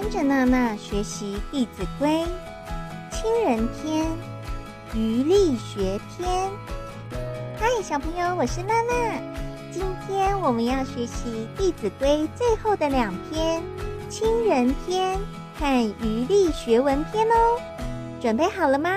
跟着娜娜学习《弟子规》亲人篇、余力学篇。嗨，小朋友，我是娜娜。今天我们要学习《弟子规》最后的两篇亲人篇和余力学文篇哦。准备好了吗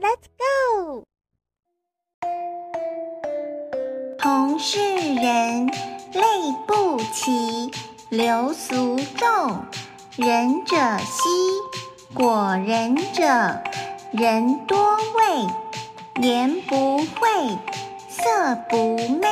？Let's go！同是人，类不齐，流俗众。仁者稀，果仁者，人多畏，言不讳，色不昧。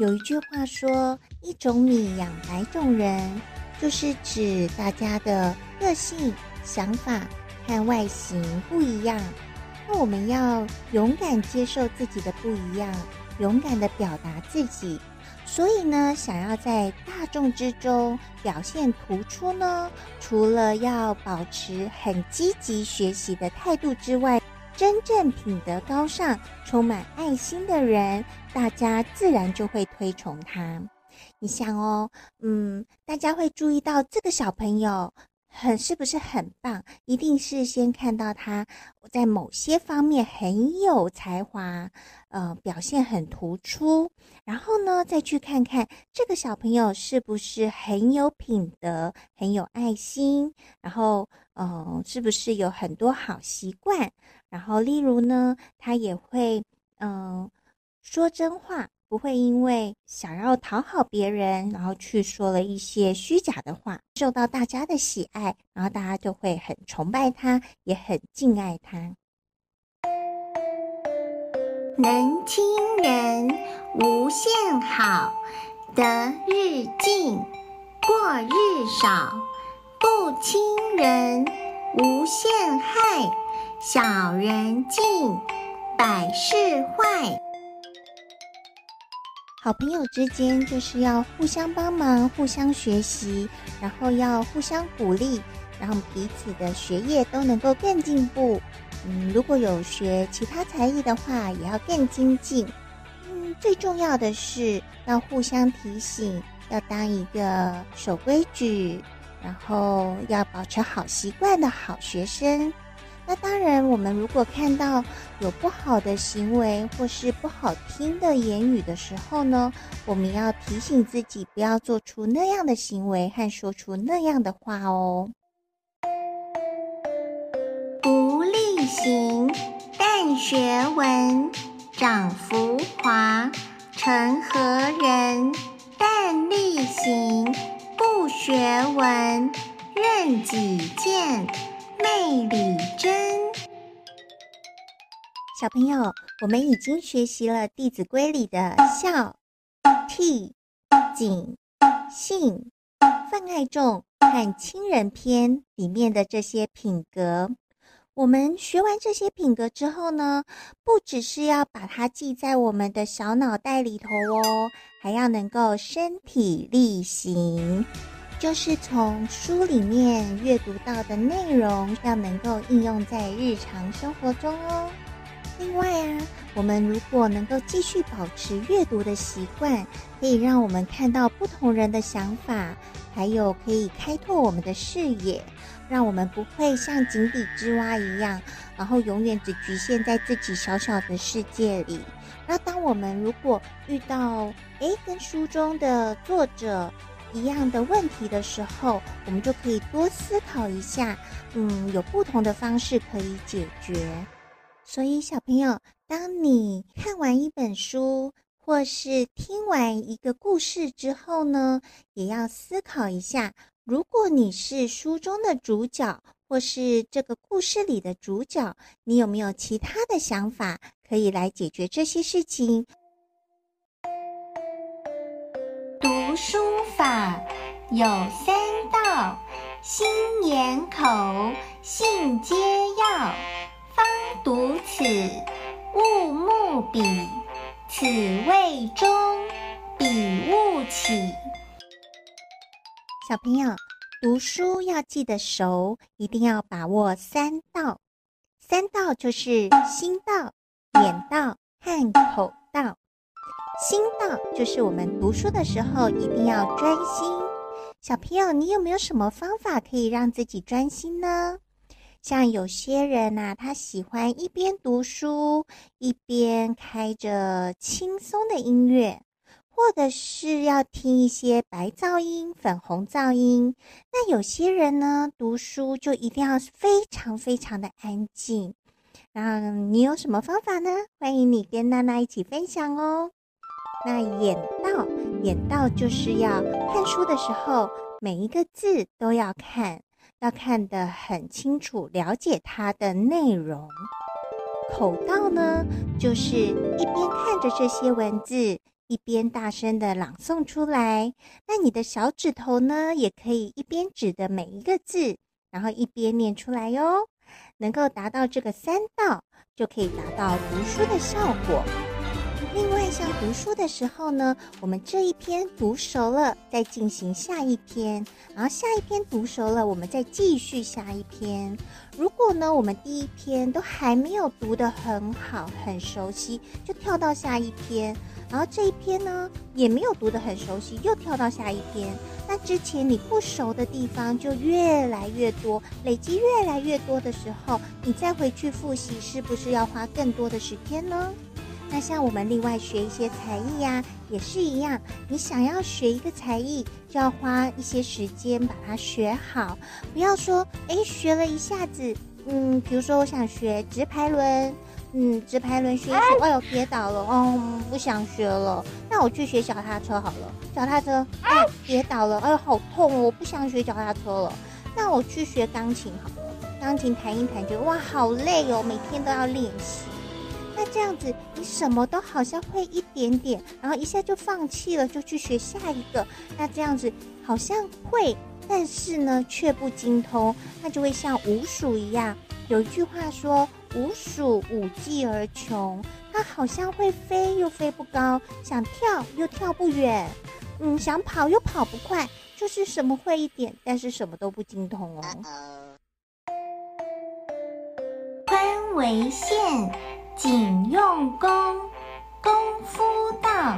有一句话说：“一种米养百种人”，就是指大家的个性、想法和外形不一样。那我们要勇敢接受自己的不一样，勇敢的表达自己。所以呢，想要在大众之中表现突出呢，除了要保持很积极学习的态度之外，真正品德高尚、充满爱心的人，大家自然就会推崇他。你想哦，嗯，大家会注意到这个小朋友。很是不是很棒？一定是先看到他在某些方面很有才华，呃，表现很突出，然后呢，再去看看这个小朋友是不是很有品德、很有爱心，然后，呃，是不是有很多好习惯？然后，例如呢，他也会，嗯、说真话。不会因为想要讨好别人，然后去说了一些虚假的话，受到大家的喜爱，然后大家就会很崇拜他，也很敬爱他。能亲人，无限好；得日进，过日少；不亲人，无限害；小人进，百事坏。好朋友之间就是要互相帮忙、互相学习，然后要互相鼓励，然后彼此的学业都能够更进步。嗯，如果有学其他才艺的话，也要更精进。嗯，最重要的是要互相提醒，要当一个守规矩，然后要保持好习惯的好学生。那当然，我们如果看到有不好的行为或是不好听的言语的时候呢，我们要提醒自己不要做出那样的行为和说出那样的话哦。不力行，但学文，长浮华，成何人；但力行，不学文，任己见。昧理真，小朋友，我们已经学习了《弟子规》里的孝、悌、谨、信、泛爱众和亲人篇里面的这些品格。我们学完这些品格之后呢，不只是要把它记在我们的小脑袋里头哦，还要能够身体力行。就是从书里面阅读到的内容，要能够应用在日常生活中哦。另外啊，我们如果能够继续保持阅读的习惯，可以让我们看到不同人的想法，还有可以开拓我们的视野，让我们不会像井底之蛙一样，然后永远只局限在自己小小的世界里。那当我们如果遇到诶跟书中的作者，一样的问题的时候，我们就可以多思考一下，嗯，有不同的方式可以解决。所以，小朋友，当你看完一本书或是听完一个故事之后呢，也要思考一下，如果你是书中的主角，或是这个故事里的主角，你有没有其他的想法可以来解决这些事情？书法有三到：心眼口，信皆要。方读此，勿慕彼，此谓中，彼勿起。小朋友，读书要记得熟，一定要把握三到。三到就是心到、眼到和口到。心到就是我们读书的时候一定要专心，小朋友，你有没有什么方法可以让自己专心呢？像有些人呐、他喜欢一边读书一边开着轻松的音乐，或者是要听一些白噪音、粉红噪音。那有些人呢，读书就一定要非常非常的安静。那你有什么方法呢？欢迎你跟娜娜一起分享哦。那眼到，眼到就是要看书的时候，每一个字都要看。要看得很清楚，了解它的内容。口到呢，就是一边看着这些文字，一边大声的朗诵出来。那你的小指头呢，也可以一边指的每一个字，然后一边念出来哟。能够达到这个三到，就可以达到读书的效果。另外，像读书的时候呢，我们这一篇读熟了，再进行下一篇，然后下一篇读熟了，我们再继续下一篇。如果呢，我们第一篇都还没有读得很好、很熟悉，就跳到下一篇，然后这一篇呢也没有读得很熟悉，又跳到下一篇，那之前你不熟的地方就越来越多，累积越来越多的时候，你再回去复习，是不是要花更多的时间呢？那像我们另外学一些才艺呀，也是一样。你想要学一个才艺，就要花一些时间把它学好。不要说，哎，学了一下子，嗯，比如说我想学直排轮，嗯，直排轮学一学，哎呦，跌倒了，哦，不想学了。那我去学脚踏车好了，脚踏车，哎，跌倒了，哎呦，好痛哦，我不想学脚踏车了。那我去学钢琴好了，钢琴弹一弹，觉得哇，好累哦，每天都要练习。那这样子，你什么都好像会一点点，然后一下就放弃了，就去学下一个。那这样子好像会，但是呢却不精通，那就会像五鼠一样。有一句话说：“五鼠无技而穷。”它好像会飞又飞不高，想跳又跳不远，嗯，想跑又跑不快，就是什么会一点，但是什么都不精通哦。宽为限。谨用功，功夫到，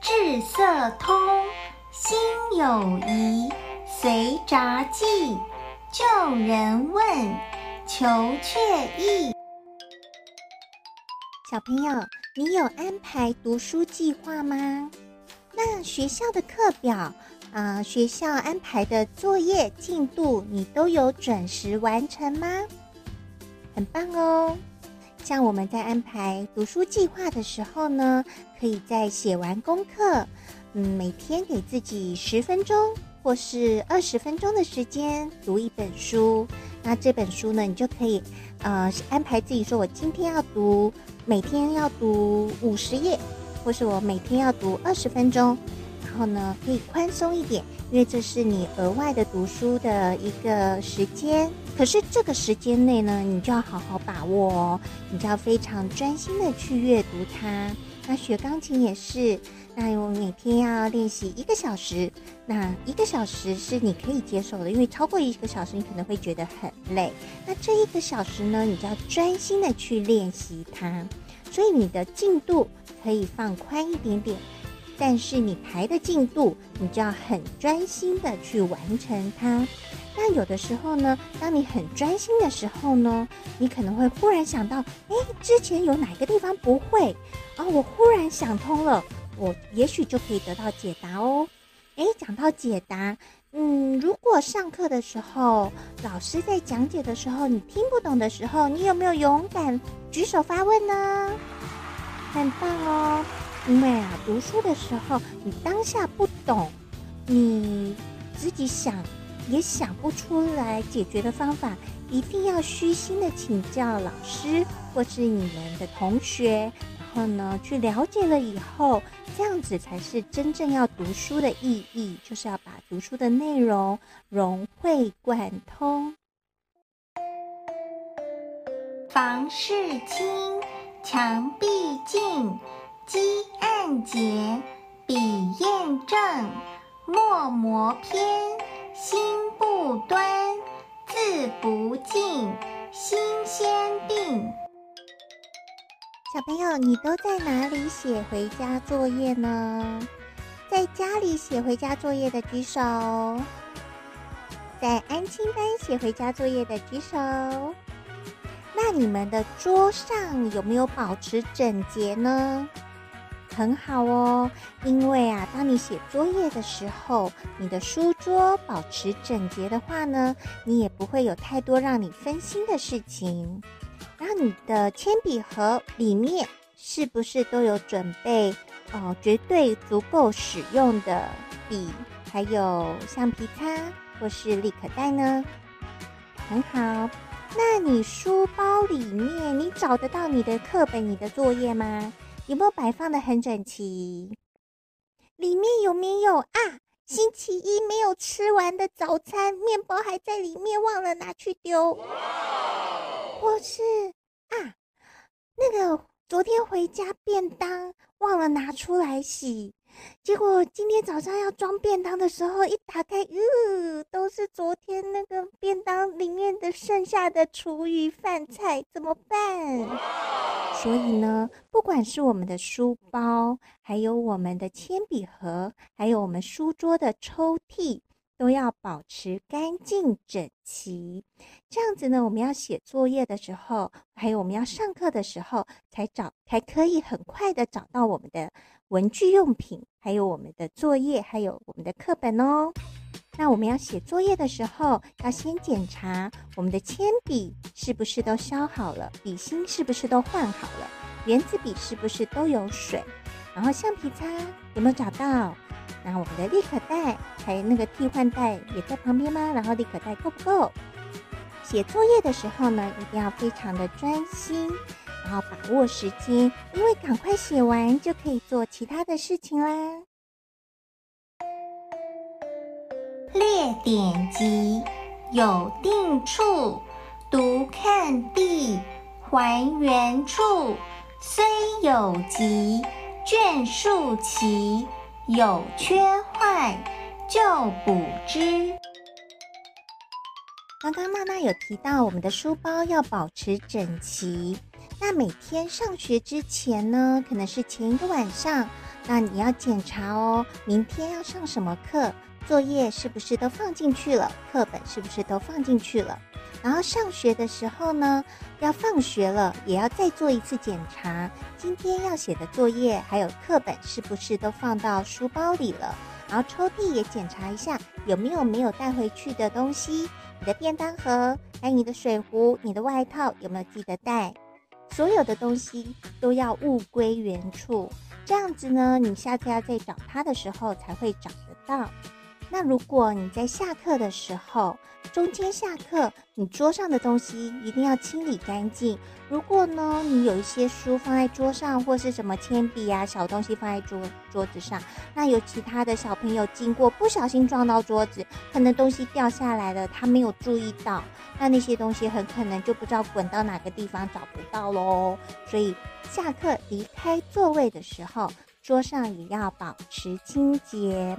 智色通，心有疑，随札记，就人问，求确意。小朋友，你有安排读书计划吗？那学校的课表啊、呃，学校安排的作业进度，你都有准时完成吗？很棒哦。像我们在安排读书计划的时候呢，可以在写完功课，嗯，每天给自己十分钟或是二十分钟的时间读一本书。那这本书呢，你就可以，呃，安排自己说，我今天要读，每天要读五十页，或是我每天要读二十分钟。然后呢，可以宽松一点，因为这是你额外的读书的一个时间。可是这个时间内呢，你就要好好把握哦，你就要非常专心的去阅读它。那学钢琴也是，那我每天要练习一个小时，那一个小时是你可以接受的，因为超过一个小时你可能会觉得很累。那这一个小时呢，你就要专心的去练习它，所以你的进度可以放宽一点点。但是你排的进度，你就要很专心的去完成它。那有的时候呢，当你很专心的时候呢，你可能会忽然想到，哎，之前有哪个地方不会？啊，我忽然想通了，我也许就可以得到解答哦。哎，讲到解答，嗯，如果上课的时候，老师在讲解的时候，你听不懂的时候，你有没有勇敢举手发问呢？很棒哦。因为啊，读书的时候，你当下不懂，你自己想也想不出来解决的方法，一定要虚心的请教老师或是你们的同学，然后呢，去了解了以后，这样子才是真正要读书的意义，就是要把读书的内容融会贯通。房事清，墙壁净。积案洁，笔砚正，墨磨偏，心不端，字不进，心先定。小朋友，你都在哪里写回家作业呢？在家里写回家作业的举手。在安亲班写回家作业的举手。那你们的桌上有没有保持整洁呢？很好哦，因为啊，当你写作业的时候，你的书桌保持整洁的话呢，你也不会有太多让你分心的事情。然后你的铅笔盒里面是不是都有准备哦，绝对足够使用的笔，还有橡皮擦？或是立可带呢？很好。那你书包里面，你找得到你的课本、你的作业吗？有没有摆放的很整齐？里面有没有啊？星期一没有吃完的早餐，面包还在里面，忘了拿去丢。或是啊，那个昨天回家便当忘了拿出来洗。结果今天早上要装便当的时候，一打开，嗯，都是昨天那个便当里面的剩下的厨余饭菜，怎么办？所以呢，不管是我们的书包，还有我们的铅笔盒，还有我们书桌的抽屉。都要保持干净整齐，这样子呢，我们要写作业的时候，还有我们要上课的时候，才找才可以很快的找到我们的文具用品，还有我们的作业，还有我们的课本哦。那我们要写作业的时候，要先检查我们的铅笔是不是都削好了，笔芯是不是都换好了，原子笔是不是都有水，然后橡皮擦有没有找到？然后我们的立可带，还有那个替换带也在旁边吗？然后立可带够不够？写作业的时候呢，一定要非常的专心，然后把握时间，因为赶快写完就可以做其他的事情啦。列典籍，有定处，读看地，还原处，虽有急，卷数齐。有缺坏就补之。刚刚娜娜有提到，我们的书包要保持整齐。那每天上学之前呢，可能是前一个晚上，那你要检查哦，明天要上什么课，作业是不是都放进去了，课本是不是都放进去了。然后上学的时候呢，要放学了，也要再做一次检查。今天要写的作业还有课本是不是都放到书包里了？然后抽屉也检查一下有没有没有带回去的东西。你的便当盒，还有你的水壶、你的外套有没有记得带？所有的东西都要物归原处。这样子呢，你下次要再找它的时候才会找得到。那如果你在下课的时候，中间下课，你桌上的东西一定要清理干净。如果呢，你有一些书放在桌上，或是什么铅笔啊、小东西放在桌桌子上，那有其他的小朋友经过，不小心撞到桌子，可能东西掉下来了，他没有注意到，那那些东西很可能就不知道滚到哪个地方找不到喽。所以下课离开座位的时候，桌上也要保持清洁。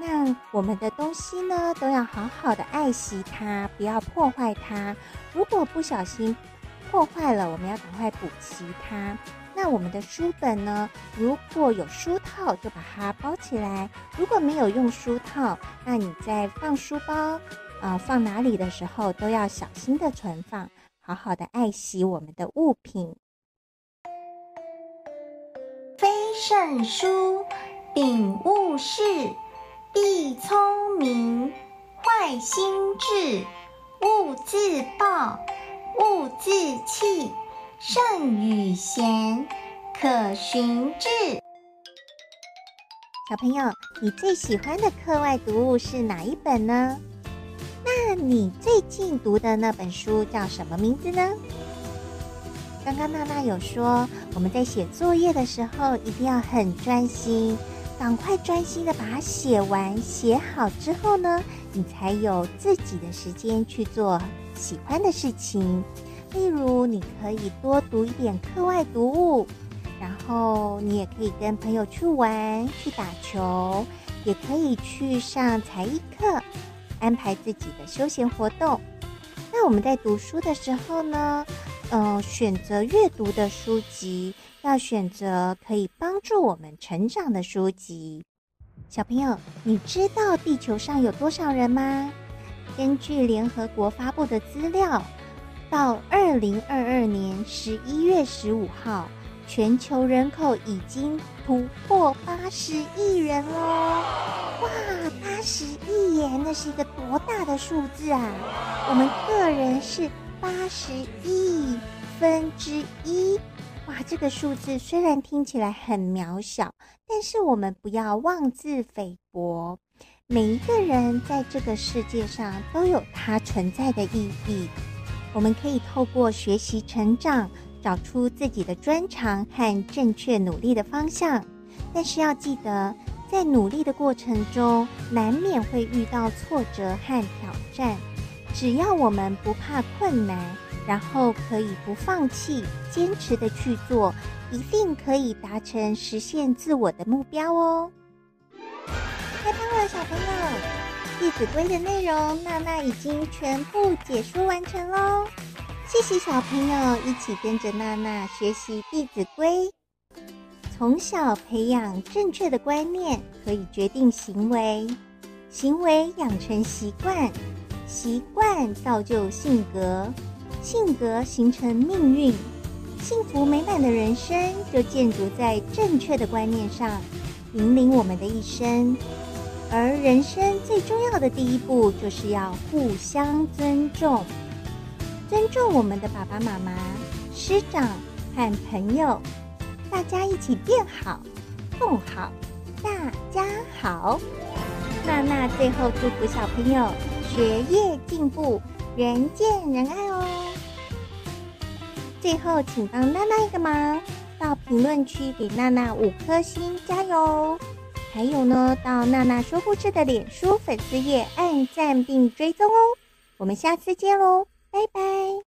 那我们的东西呢，都要好好的爱惜它，不要破坏它。如果不小心破坏了，我们要赶快补齐它。那我们的书本呢，如果有书套，就把它包起来；如果没有用书套，那你在放书包啊、放哪里的时候，都要小心的存放，好好的爱惜我们的物品。非圣书，秉勿视。必聪明，坏心志，勿自暴，勿自弃，圣与贤，可循治。小朋友，你最喜欢的课外读物是哪一本呢？那你最近读的那本书叫什么名字呢？刚刚娜娜有说，我们在写作业的时候一定要很专心。赶快专心的把它写完，写好之后呢，你才有自己的时间去做喜欢的事情。例如，你可以多读一点课外读物，然后你也可以跟朋友去玩、去打球，也可以去上才艺课，安排自己的休闲活动。那我们在读书的时候呢，嗯、选择阅读的书籍。要选择可以帮助我们成长的书籍。小朋友，你知道地球上有多少人吗？根据联合国发布的资料，到二零二二年十一月十五号，全球人口已经突破八十亿人喽。哇，八十亿耶，那是一个多大的数字啊！我们个人是八十亿分之一。哇，这个数字虽然听起来很渺小，但是我们不要妄自菲薄。每一个人在这个世界上都有他存在的意义。我们可以透过学习成长，找出自己的专长和正确努力的方向。但是要记得，在努力的过程中，难免会遇到挫折和挑战。只要我们不怕困难，然后可以不放弃，坚持的去做，一定可以达成实现自我的目标哦。太棒了，小朋友！《弟子规》的内容，娜娜已经全部解说完成喽。谢谢小朋友一起跟着娜娜学习《弟子规》，从小培养正确的观念，可以决定行为，行为养成习惯，习惯造就性格。性格形成命运，幸福美满的人生就建筑在正确的观念上，引领我们的一生。而人生最重要的第一步，就是要互相尊重，尊重我们的爸爸妈妈、师长和朋友，大家一起变好、共好、大家好。娜娜最后祝福小朋友学业进步，人见人爱哦。最后，请帮娜娜一个忙，到评论区给娜娜五颗星，加油！还有呢，到娜娜说故事的脸书粉丝页按赞并追踪哦。我们下次见喽，拜拜。